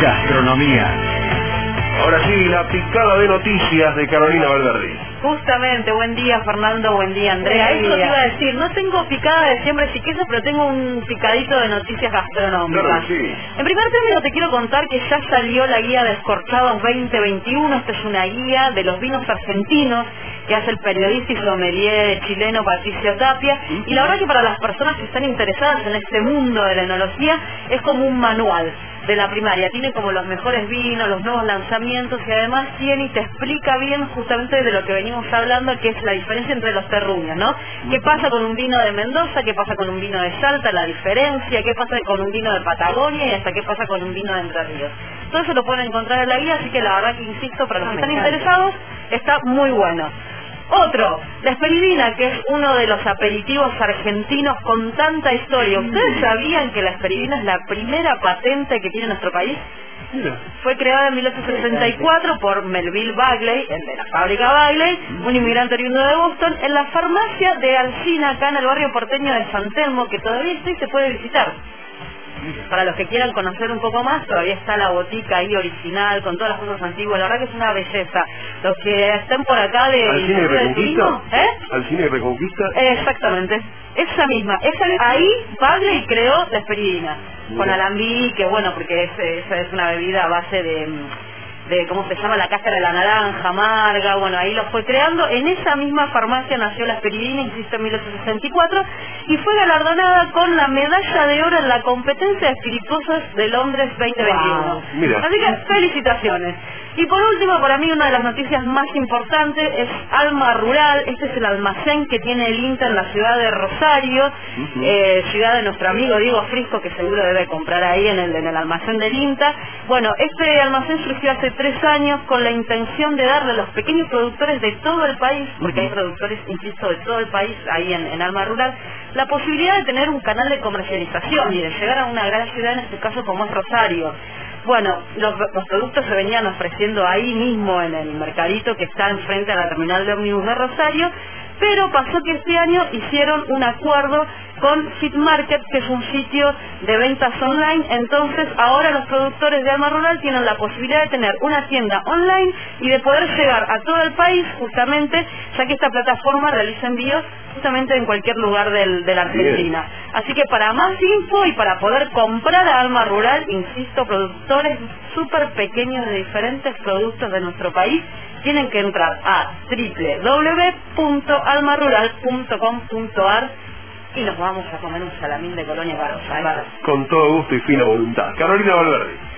gastronomía. Ahora sí, la picada de noticias de Carolina Valverde. Justamente, buen día Fernando, buen día Andrea. Eso te iba a decir, no tengo picada de siempre y pero tengo un picadito de noticias gastronómicas. Claro sí. En primer término te quiero contar que ya salió la guía de Escorchados 2021. Esta es una guía de los vinos argentinos que hace el periodista y sommelier chileno Patricio Tapia. Y la verdad que para las personas que están interesadas en este mundo de la enología es como un manual de la primaria. Tiene como los mejores vinos, los nuevos lanzamientos y además tiene y te explica bien justamente de lo que venimos hablando, que es la diferencia entre los terruños, ¿no? ¿Qué pasa con un vino de Mendoza? ¿Qué pasa con un vino de Salta? La diferencia, ¿qué pasa con un vino de Patagonia? Y hasta qué pasa con un vino de Entre Ríos. Todo eso lo pueden encontrar en la guía, así que la verdad que insisto, para los que están interesados, está muy bueno. Otro, la esperidina, que es uno de los aperitivos argentinos con tanta historia. ¿Ustedes sabían que la esperidina es la primera patente que tiene nuestro país? Fue creada en 1864 por Melville Bagley, el de la fábrica Bagley, un inmigrante oriundo de Boston, en la farmacia de Alcina, acá en el barrio porteño de San Telmo, que todavía está y se puede visitar. Para los que quieran conocer un poco más, todavía está la botica ahí original, con todas las cosas antiguas. La verdad que es una belleza. Los que estén por acá de... ¿Al cine de Reconquista? ¿Eh? ¿Al cine de Reconquista? Exactamente. Esa misma. Esa, ahí Bagley creó la esperidina. Con alambique, bueno, porque es, esa es una bebida a base de de cómo se llama la cáscara de la naranja amarga, bueno, ahí lo fue creando. En esa misma farmacia nació la esperidina, insisto, en 1864, y fue galardonada con la medalla de oro en la competencia de espirituosos de Londres 2021. Así que felicitaciones. Y por último, para mí una de las noticias más importantes es Alma Rural. Este es el almacén que tiene el INTA en la ciudad de Rosario, eh, ciudad de nuestro amigo Diego Frisco, que seguro debe comprar ahí en el, en el almacén del INTA. Bueno, este almacén surgió hace tres años con la intención de darle a los pequeños productores de todo el país, porque hay productores, insisto, de todo el país ahí en, en Alma Rural, la posibilidad de tener un canal de comercialización y de llegar a una gran ciudad, en este caso como es Rosario. Bueno, los, productos se venían ofreciendo ahí mismo en el mercadito que está enfrente a la terminal de ómnibus de Rosario, pero pasó que este año hicieron un acuerdo con Fit Market, que es un sitio de ventas online. Entonces, ahora los productores de Alma Rural tienen la posibilidad de tener una tienda online y de poder llegar a todo el país, justamente, ya que esta plataforma realiza envíos justamente en cualquier lugar de la Argentina. Así que para más info y para poder comprar a Alma Rural, insisto, productores súper pequeños de diferentes productos de nuestro país, tienen que entrar a www.almarural.com.ar y nos vamos a comer un salamín de Colonia Barosa. Con todo gusto y fina voluntad. Carolina Valverde.